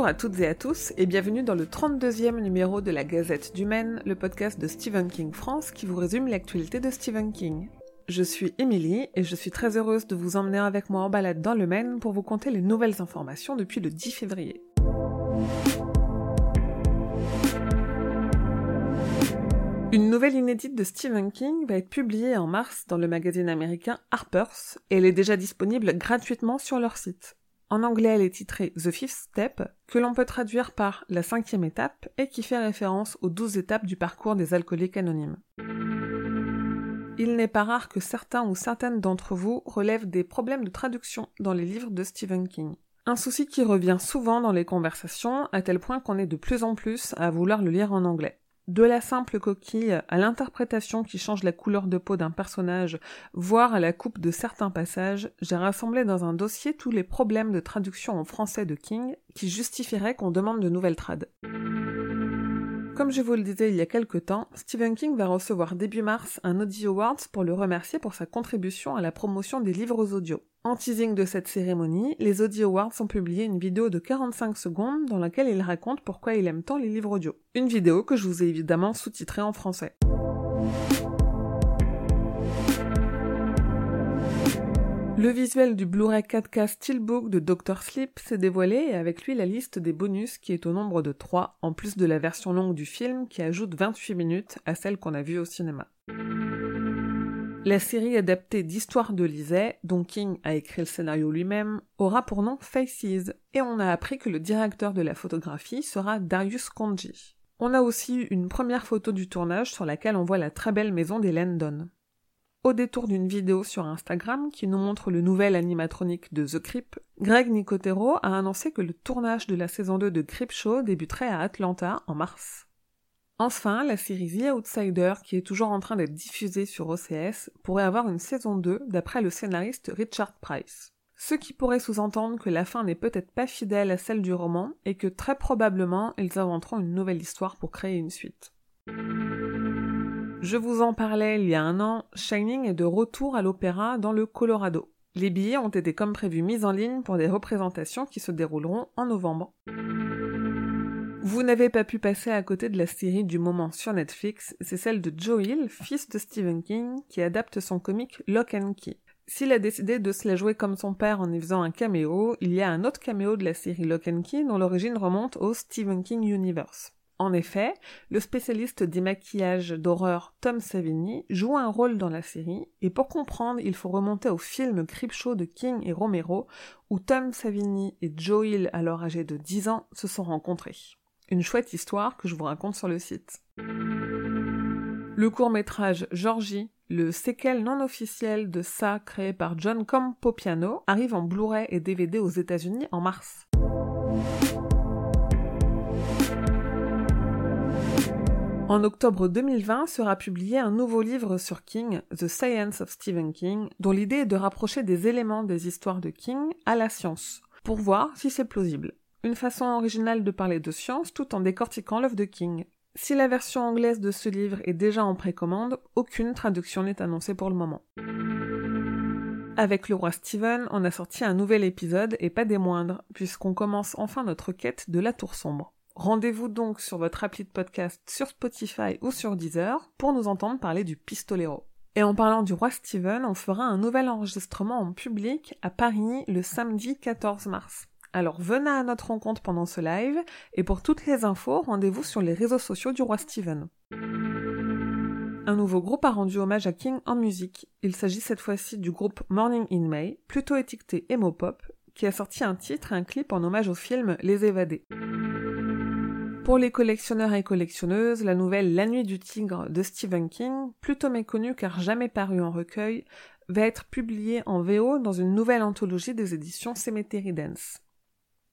Bonjour à toutes et à tous et bienvenue dans le 32e numéro de la Gazette du Maine, le podcast de Stephen King France qui vous résume l'actualité de Stephen King. Je suis Émilie et je suis très heureuse de vous emmener avec moi en balade dans le Maine pour vous conter les nouvelles informations depuis le 10 février. Une nouvelle inédite de Stephen King va être publiée en mars dans le magazine américain Harper's et elle est déjà disponible gratuitement sur leur site. En anglais, elle est titrée The Fifth Step, que l'on peut traduire par la cinquième étape et qui fait référence aux douze étapes du parcours des alcooliques anonymes. Il n'est pas rare que certains ou certaines d'entre vous relèvent des problèmes de traduction dans les livres de Stephen King. Un souci qui revient souvent dans les conversations, à tel point qu'on est de plus en plus à vouloir le lire en anglais. De la simple coquille à l'interprétation qui change la couleur de peau d'un personnage, voire à la coupe de certains passages, j'ai rassemblé dans un dossier tous les problèmes de traduction en français de King qui justifieraient qu'on demande de nouvelles trades. Comme je vous le disais il y a quelque temps, Stephen King va recevoir début mars un Audio Awards pour le remercier pour sa contribution à la promotion des livres audio. En teasing de cette cérémonie, les Audio Awards ont publié une vidéo de 45 secondes dans laquelle il raconte pourquoi il aime tant les livres audio. Une vidéo que je vous ai évidemment sous-titrée en français. Le visuel du Blu-ray 4K Steelbook de Dr. Sleep s'est dévoilé et avec lui la liste des bonus qui est au nombre de 3, en plus de la version longue du film qui ajoute 28 minutes à celle qu'on a vue au cinéma. La série adaptée d'Histoire de Lisée, dont King a écrit le scénario lui-même, aura pour nom Faces, et on a appris que le directeur de la photographie sera Darius Konji. On a aussi une première photo du tournage sur laquelle on voit la très belle maison des Landon. Au détour d'une vidéo sur Instagram qui nous montre le nouvel animatronique de The Creep, Greg Nicotero a annoncé que le tournage de la saison 2 de Creep Show débuterait à Atlanta en mars. Enfin, la série The Outsider, qui est toujours en train d'être diffusée sur OCS, pourrait avoir une saison 2 d'après le scénariste Richard Price. Ce qui pourrait sous-entendre que la fin n'est peut-être pas fidèle à celle du roman et que très probablement ils inventeront une nouvelle histoire pour créer une suite. Je vous en parlais il y a un an, Shining est de retour à l'opéra dans le Colorado. Les billets ont été comme prévu mis en ligne pour des représentations qui se dérouleront en novembre. Vous n'avez pas pu passer à côté de la série du moment sur Netflix, c'est celle de Joe Hill, fils de Stephen King, qui adapte son comique Lock Key. S'il a décidé de se la jouer comme son père en y faisant un caméo, il y a un autre caméo de la série Lock Key dont l'origine remonte au Stephen King Universe. En effet, le spécialiste des maquillages d'horreur Tom Savini joue un rôle dans la série, et pour comprendre, il faut remonter au film Creepshow de King et Romero, où Tom Savini et Joe Hill, alors âgés de 10 ans, se sont rencontrés. Une chouette histoire que je vous raconte sur le site. Le court-métrage Georgie, le séquel non officiel de ça créé par John Campopiano, arrive en Blu-ray et DVD aux États-Unis en mars. En octobre 2020 sera publié un nouveau livre sur King, The Science of Stephen King, dont l'idée est de rapprocher des éléments des histoires de King à la science, pour voir si c'est plausible. Une façon originale de parler de science tout en décortiquant l'œuvre de King. Si la version anglaise de ce livre est déjà en précommande, aucune traduction n'est annoncée pour le moment. Avec le roi Stephen, on a sorti un nouvel épisode et pas des moindres, puisqu'on commence enfin notre quête de la tour sombre. Rendez-vous donc sur votre appli de podcast sur Spotify ou sur Deezer pour nous entendre parler du pistolero. Et en parlant du roi Steven, on fera un nouvel enregistrement en public à Paris le samedi 14 mars. Alors venez à notre rencontre pendant ce live et pour toutes les infos, rendez-vous sur les réseaux sociaux du roi Steven. Un nouveau groupe a rendu hommage à King en musique. Il s'agit cette fois-ci du groupe Morning in May, plutôt étiqueté emo pop, qui a sorti un titre et un clip en hommage au film Les Évadés. Pour les collectionneurs et collectionneuses, la nouvelle La Nuit du Tigre de Stephen King, plutôt méconnue car jamais parue en recueil, va être publiée en VO dans une nouvelle anthologie des éditions Cemetery Dance.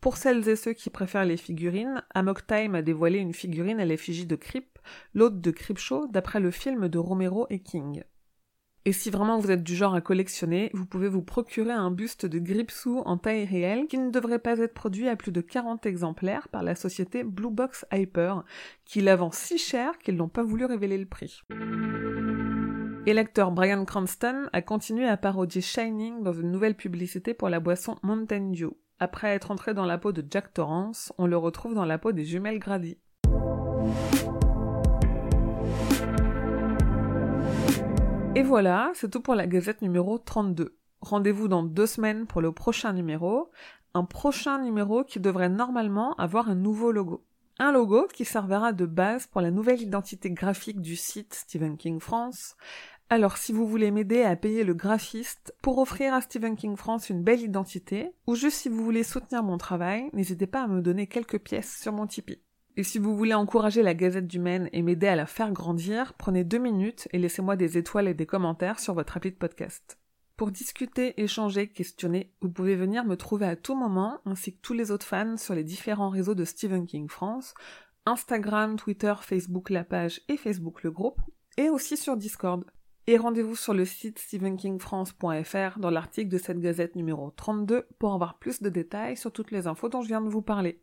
Pour celles et ceux qui préfèrent les figurines, Amok Time a dévoilé une figurine à l'effigie de Creep, l'hôte de Creepshow, d'après le film de Romero et King. Et si vraiment vous êtes du genre à collectionner, vous pouvez vous procurer un buste de Gripsou en taille réelle qui ne devrait pas être produit à plus de 40 exemplaires par la société Blue Box Hyper, qui la vend si cher qu'ils n'ont pas voulu révéler le prix. Et l'acteur Brian Cranston a continué à parodier Shining dans une nouvelle publicité pour la boisson Mountain Dew. Après être entré dans la peau de Jack Torrance, on le retrouve dans la peau des jumelles Grady. Et voilà, c'est tout pour la gazette numéro 32. Rendez-vous dans deux semaines pour le prochain numéro, un prochain numéro qui devrait normalement avoir un nouveau logo. Un logo qui servira de base pour la nouvelle identité graphique du site Stephen King France. Alors si vous voulez m'aider à payer le graphiste pour offrir à Stephen King France une belle identité, ou juste si vous voulez soutenir mon travail, n'hésitez pas à me donner quelques pièces sur mon Tipeee. Et si vous voulez encourager la Gazette du Maine et m'aider à la faire grandir, prenez deux minutes et laissez-moi des étoiles et des commentaires sur votre appli de podcast. Pour discuter, échanger, questionner, vous pouvez venir me trouver à tout moment, ainsi que tous les autres fans sur les différents réseaux de Stephen King France, Instagram, Twitter, Facebook la page et Facebook le groupe, et aussi sur Discord. Et rendez-vous sur le site stephenkingfrance.fr dans l'article de cette gazette numéro 32 pour avoir plus de détails sur toutes les infos dont je viens de vous parler.